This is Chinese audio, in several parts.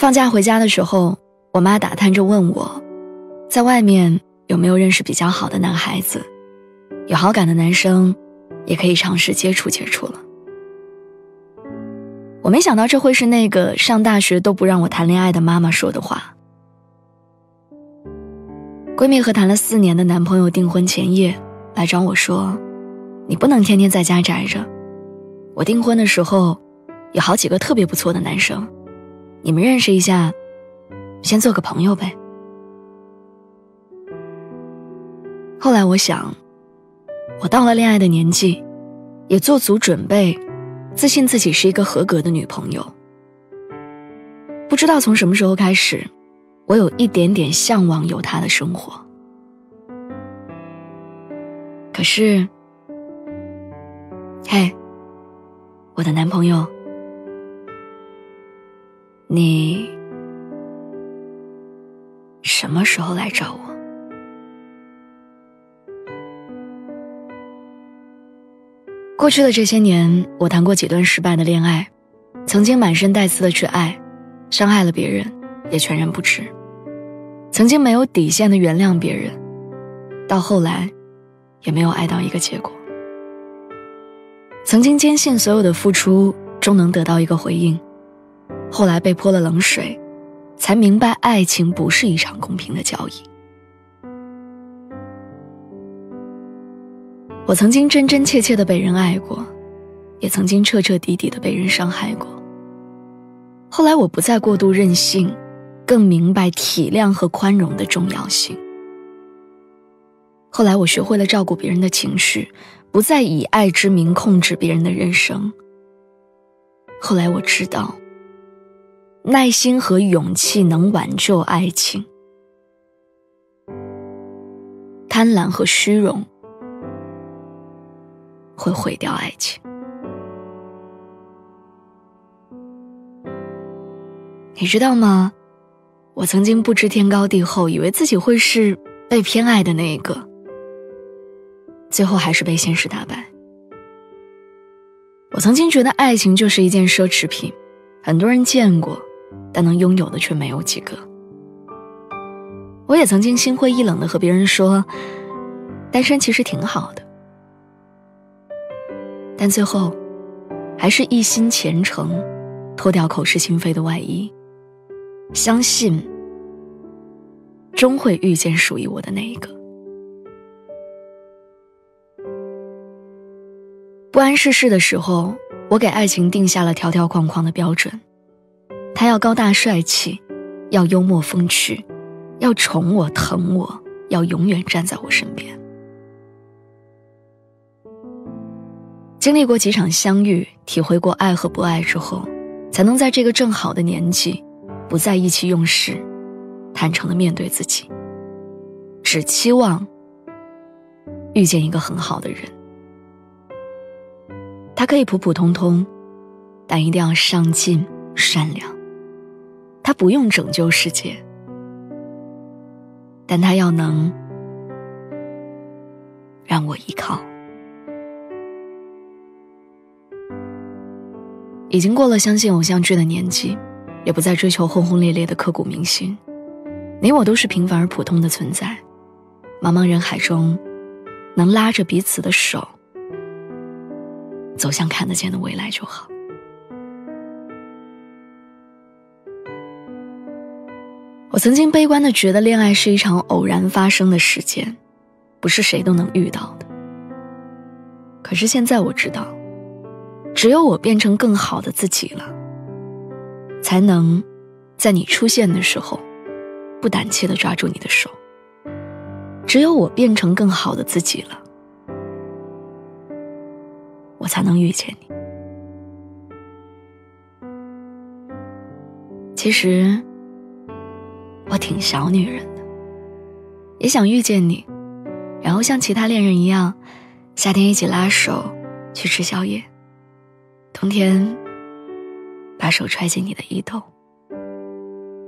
放假回家的时候，我妈打探着问我，在外面有没有认识比较好的男孩子，有好感的男生，也可以尝试接触接触了。我没想到这会是那个上大学都不让我谈恋爱的妈妈说的话。闺蜜和谈了四年的男朋友订婚前夜来找我说：“你不能天天在家宅着，我订婚的时候，有好几个特别不错的男生。”你们认识一下，先做个朋友呗。后来我想，我到了恋爱的年纪，也做足准备，自信自己是一个合格的女朋友。不知道从什么时候开始，我有一点点向往有他的生活。可是，嘿，我的男朋友。过去的这些年，我谈过几段失败的恋爱，曾经满身带刺的去爱，伤害了别人，也全然不知；曾经没有底线的原谅别人，到后来，也没有爱到一个结果；曾经坚信所有的付出终能得到一个回应。后来被泼了冷水，才明白爱情不是一场公平的交易。我曾经真真切切的被人爱过，也曾经彻彻底底的被人伤害过。后来我不再过度任性，更明白体谅和宽容的重要性。后来我学会了照顾别人的情绪，不再以爱之名控制别人的人生。后来我知道。耐心和勇气能挽救爱情，贪婪和虚荣会毁掉爱情。你知道吗？我曾经不知天高地厚，以为自己会是被偏爱的那一个，最后还是被现实打败。我曾经觉得爱情就是一件奢侈品，很多人见过。但能拥有的却没有几个。我也曾经心灰意冷的和别人说，单身其实挺好的。但最后，还是一心虔诚，脱掉口是心非的外衣，相信终会遇见属于我的那一个。不谙世事的时候，我给爱情定下了条条框框的标准。他要高大帅气，要幽默风趣，要宠我疼我，要永远站在我身边。经历过几场相遇，体会过爱和不爱之后，才能在这个正好的年纪，不再意气用事，坦诚的面对自己。只期望遇见一个很好的人，他可以普普通通，但一定要上进善良。他不用拯救世界，但他要能让我依靠。已经过了相信偶像剧的年纪，也不再追求轰轰烈烈的刻骨铭心。你我都是平凡而普通的存在，茫茫人海中，能拉着彼此的手，走向看得见的未来就好。我曾经悲观的觉得恋爱是一场偶然发生的事件，不是谁都能遇到的。可是现在我知道，只有我变成更好的自己了，才能在你出现的时候，不胆怯的抓住你的手。只有我变成更好的自己了，我才能遇见你。其实，我挺小女人的，也想遇见你，然后像其他恋人一样，夏天一起拉手去吃宵夜，冬天把手揣进你的衣兜，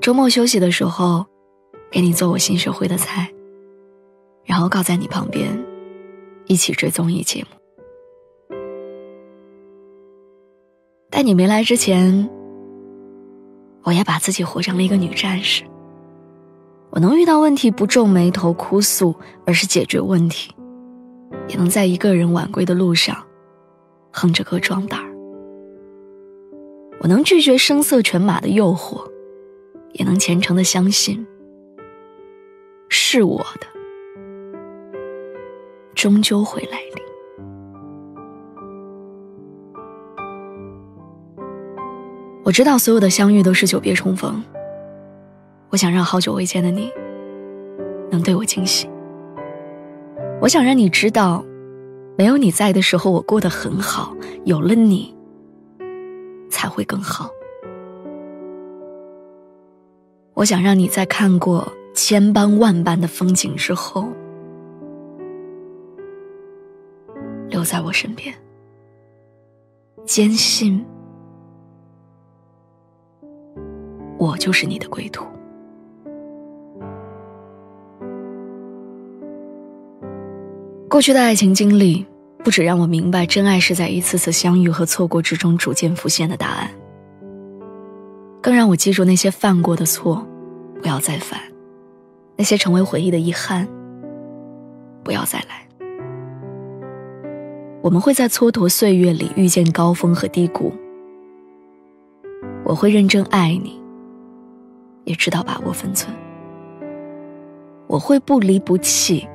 周末休息的时候，给你做我新学会的菜，然后靠在你旁边，一起追综艺节目。在你没来之前，我也把自己活成了一个女战士。我能遇到问题不皱眉头哭诉，而是解决问题；也能在一个人晚归的路上，哼着歌装胆儿。能拒绝声色犬马的诱惑，也能虔诚的相信，是我的，终究会来临。我知道所有的相遇都是久别重逢。我想让好久未见的你能对我惊喜。我想让你知道，没有你在的时候我过得很好，有了你才会更好。我想让你在看过千般万般的风景之后，留在我身边，坚信。我就是你的归途。过去的爱情经历，不止让我明白真爱是在一次次相遇和错过之中逐渐浮现的答案，更让我记住那些犯过的错，不要再犯；那些成为回忆的遗憾，不要再来。我们会在蹉跎岁月里遇见高峰和低谷。我会认真爱你。也知道把握分寸，我会不离不弃，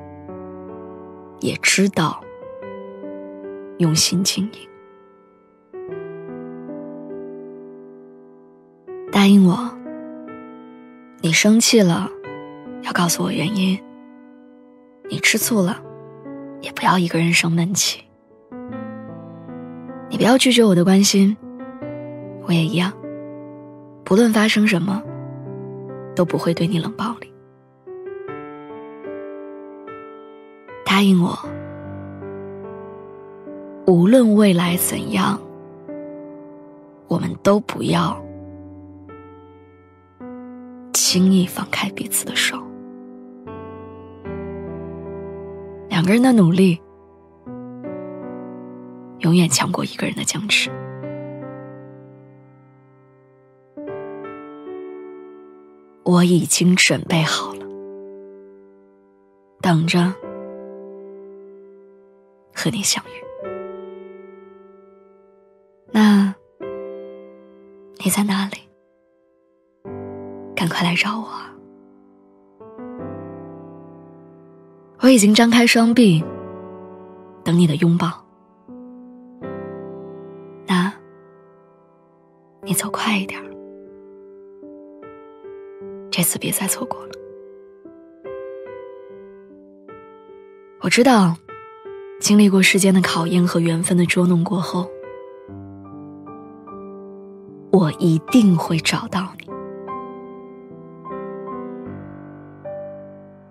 也知道用心经营。答应我，你生气了，要告诉我原因；你吃醋了，也不要一个人生闷气。你不要拒绝我的关心，我也一样。不论发生什么。都不会对你冷暴力。答应我，无论未来怎样，我们都不要轻易放开彼此的手。两个人的努力，永远强过一个人的僵持。我已经准备好了，等着和你相遇。你在哪里？赶快来找我！我已经张开双臂，等你的拥抱。那，你走快一点。这次别再错过了。我知道，经历过时间的考验和缘分的捉弄过后，我一定会找到你，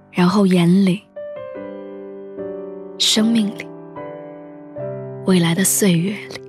然后眼里、生命里、未来的岁月里，